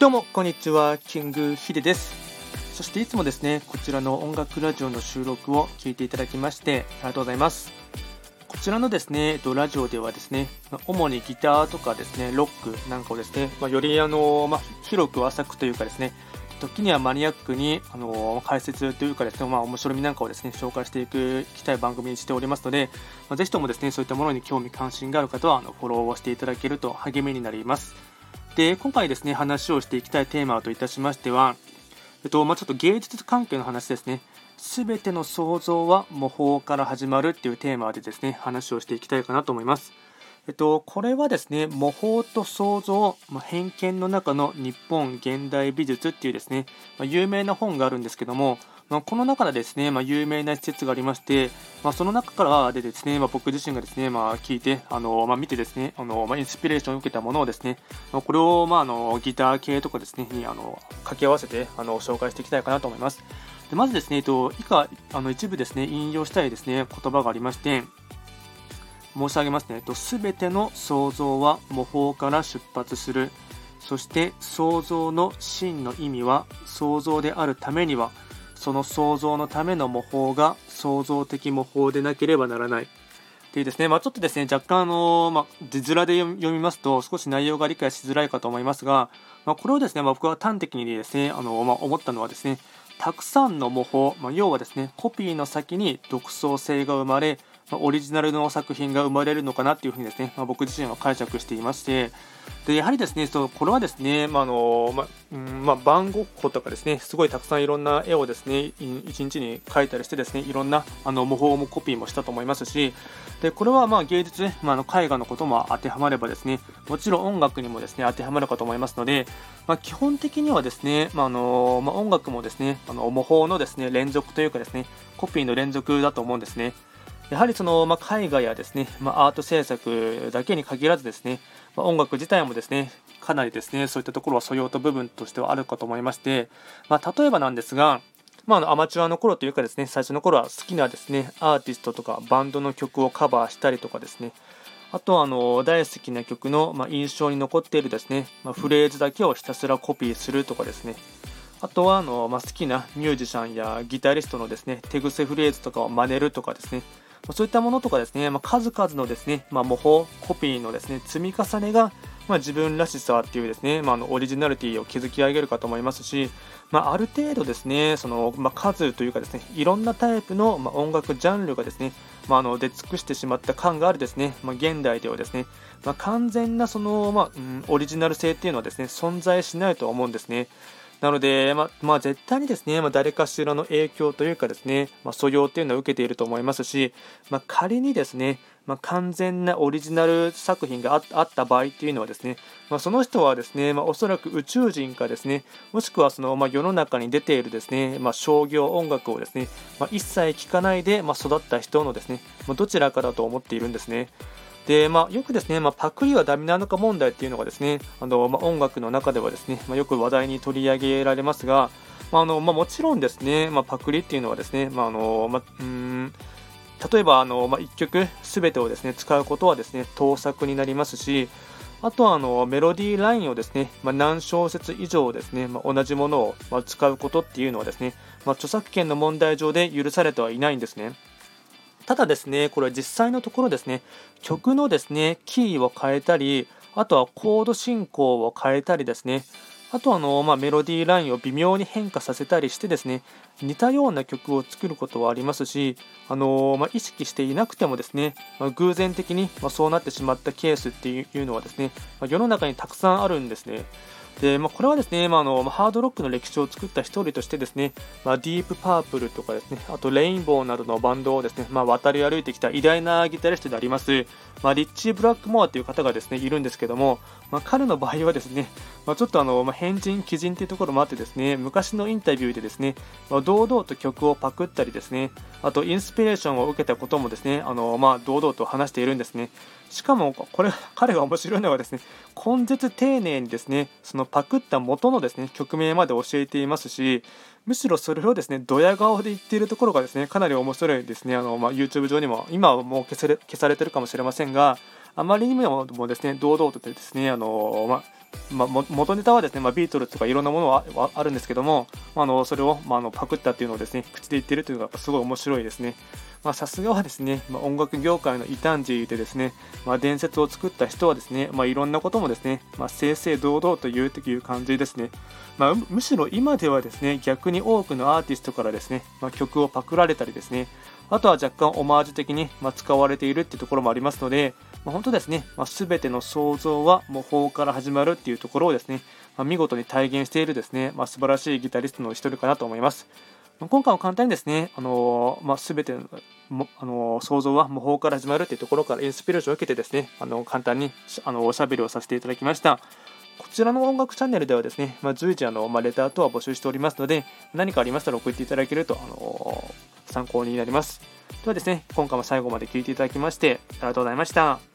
どうもこんにちは。キングヒデです。そしていつもですねこちらの音楽ラジオの収録を聞いていただきましてありがとうございます。こちらのですねえっとラジオではですね主にギターとかですねロックなんかをですね、まあ、よりあの、まあ、広く浅くというかですね時にはマニアックに、あの解説というかですね、まあ、面白みなんかをですね紹介していくきたい番組にしておりますので、まあ、ぜひともですねそういったものに興味関心がある方はあのフォローをしていただけると励みになります。で今回ですね話をしていきたいテーマといたしましては、えっとまあ、ちょっと芸術関係の話ですね。すべての創造は模倣から始まるっていうテーマでですね話をしていきたいかなと思います。えっと、これはですね模倣と創造、ま、偏見の中の日本現代美術っていうですね、まあ、有名な本があるんですけども、まあ、この中でですね、まあ、有名な施設がありまして、まあ、その中からでですね、まあ、僕自身がですね、まあ、聞いて、あのまあ、見てですね、あのまあ、インスピレーションを受けたものをですね、まあ、これを、まあ、あのギター系とかですね、にあの掛け合わせてあの紹介していきたいかなと思います。でまずですね、えっと、以下あの一部ですね、引用したいですね、言葉がありまして、申し上げますね、すべての創造は模倣から出発する。そして創造の真の意味は創造であるためにはその創造のための模倣が創造的模倣でなければならない。っていうですね、まあ、ちょっとですね、若干あの、まあ、字面で読みますと少し内容が理解しづらいかと思いますが、まあ、これをですね、まあ、僕は端的にですね、あの、まあ、思ったのはですね、たくさんの模倣、まあ、要はですね、コピーの先に独創性が生まれ、オリジナルの作品が生まれるのかなっていうふうにですね、まあ、僕自身は解釈していまして、でやはりですね、そうこれはですね、まあのまうんまあ、番号庫とかですね、すごいたくさんいろんな絵をですね、1日に描いたりしてですね、いろんなあの模倣もコピーもしたと思いますし、でこれはまあ芸術、ねまあ、の絵画のことも当てはまればですね、もちろん音楽にもですね当てはまるかと思いますので、まあ、基本的にはですね、まあのまあ、音楽もですね、あの模倣のですね連続というかですね、コピーの連続だと思うんですね。やはりその、まあ、絵画やですね、まあ、アート制作だけに限らずですね、まあ、音楽自体もですね、かなりですね、そういったところは素養と部分としてはあるかと思いまして、まあ、例えばなんですが、まあ、アマチュアの頃というかですね、最初の頃は好きなですね、アーティストとかバンドの曲をカバーしたりとかですね、あとはあの大好きな曲の、ま印象に残っているですね、まフレーズだけをひたすらコピーするとかですね、あとはあの、ま好きなミュージシャンやギタリストのですね手癖フレーズとかを真似るとかですね、そういったものとかですね、まあ、数々のですね、まあ、模倣、コピーのですね、積み重ねが、まあ、自分らしさっていうですね、まあ、のオリジナリティを築き上げるかと思いますし、まあ、ある程度ですね、その、ま、数というかですね、いろんなタイプの、ま、音楽ジャンルがですね、まあ、の出尽くしてしまった感があるですね、ま、現代ではですね、ま、完全なその、まうん、オリジナル性っていうのはですね、存在しないと思うんですね。なので、ままあ、絶対にですね、まあ、誰かしらの影響というかですね、まあ、素養というのは受けていると思いますし、まあ、仮にですね、まあ完全なオリジナル作品があった場合っていうのはですね、まあその人はですね、まあおそらく宇宙人かですね、もしくはその、まあ世の中に出ているですね、まあ商業音楽をですね、まあ一切聴かないで、まあ育った人のですね、まあどちらかだと思っているんですね。で、まあ、よくですね、まあ、パクリはダメなのか問題っていうのがですね、あのまあ、音楽の中ではですね、まあよく話題に取り上げられますが、まあのまあもちろんですね、まあパクリっていうのはですね、まあのまあうん例えばあの、まあ1曲すべてをですね使うことはですね盗作になりますし、あとはあのメロディーラインをですね、まあ何小節以上ですね、まあ同じものを、ま使うことっていうのはですね、まあ著作権の問題上で許されてはいないんですね。ただですね、これは実際のところですね、曲のですね、キーを変えたり、あとはコード進行を変えたりですね、あとあの、まあ、メロディーラインを微妙に変化させたりしてですね、似たような曲を作ることはありますし、あのまあ、意識していなくてもですね、まあ、偶然的に、まそうなってしまったケースっていうのはですね、ま世の中にたくさんあるんですね。で、まあ、これはですね、まあ、あのハードロックの歴史を作った一人としてですね、まあ、ディープパープルとかですね、あとレインボーなどのバンドをですね、まあ、渡り歩いてきた偉大なギタリストであります、まあ、リッチー・ブラックモアという方がですね、いるんですけども、まあ、彼の場合はですね、まあ、ちょっとあの、まあ、変人、鬼人というところもあってですね、昔のインタビューでですね、まあ、堂々と曲をパクったりですね、あとインスピレーションを受けたこともですね、あのまあ、堂々と話しているんですね。しかも、これ、彼が面白いのはですね、根絶丁寧にですね、そのパクった元のですね、曲名まで教えていますし、むしろそれをですね、ドヤ顔で言っているところがですね、かなり面白いですね。あの、まあ、YouTube 上にも、今はもう消され消されてるかもしれませんが、あまりにもですね堂々とですねあの、まま、元ネタはですね、まあ、ビートルズとかいろんなものはあるんですけども、まあのそれを、まあ、のパクったっていうのをですね口で言ってるというのがすごい面白いですね。さすがはですね、まあ、音楽業界の異端児でですね、まあ、伝説を作った人はですね、まあ、いろんなこともですね、まあ、正々堂々と言うという感じですね、まあ、むしろ今ではですね逆に多くのアーティストからですね、まあ、曲をパクられたりですねあとは若干オマージュ的に、ま、使われているっていうところもありますので、まあ、本当ですね、まあ、全ての創造は模倣から始まるっていうところをですね、まあ、見事に体現しているですね、まあ、素晴らしいギタリストの一人かなと思います。今回は簡単にですね、あのまあ、全てもあの想像は模倣から始まるというところからインスピレーションを受けてですね、あの簡単にあのおしゃべりをさせていただきました。こちらの音楽チャンネルではですね、まあ、随時あの、まあ、レター等は募集しておりますので、何かありましたら送っていただけると、あの参考になります。ではですね、今回も最後まで聴いていただきまして、ありがとうございました。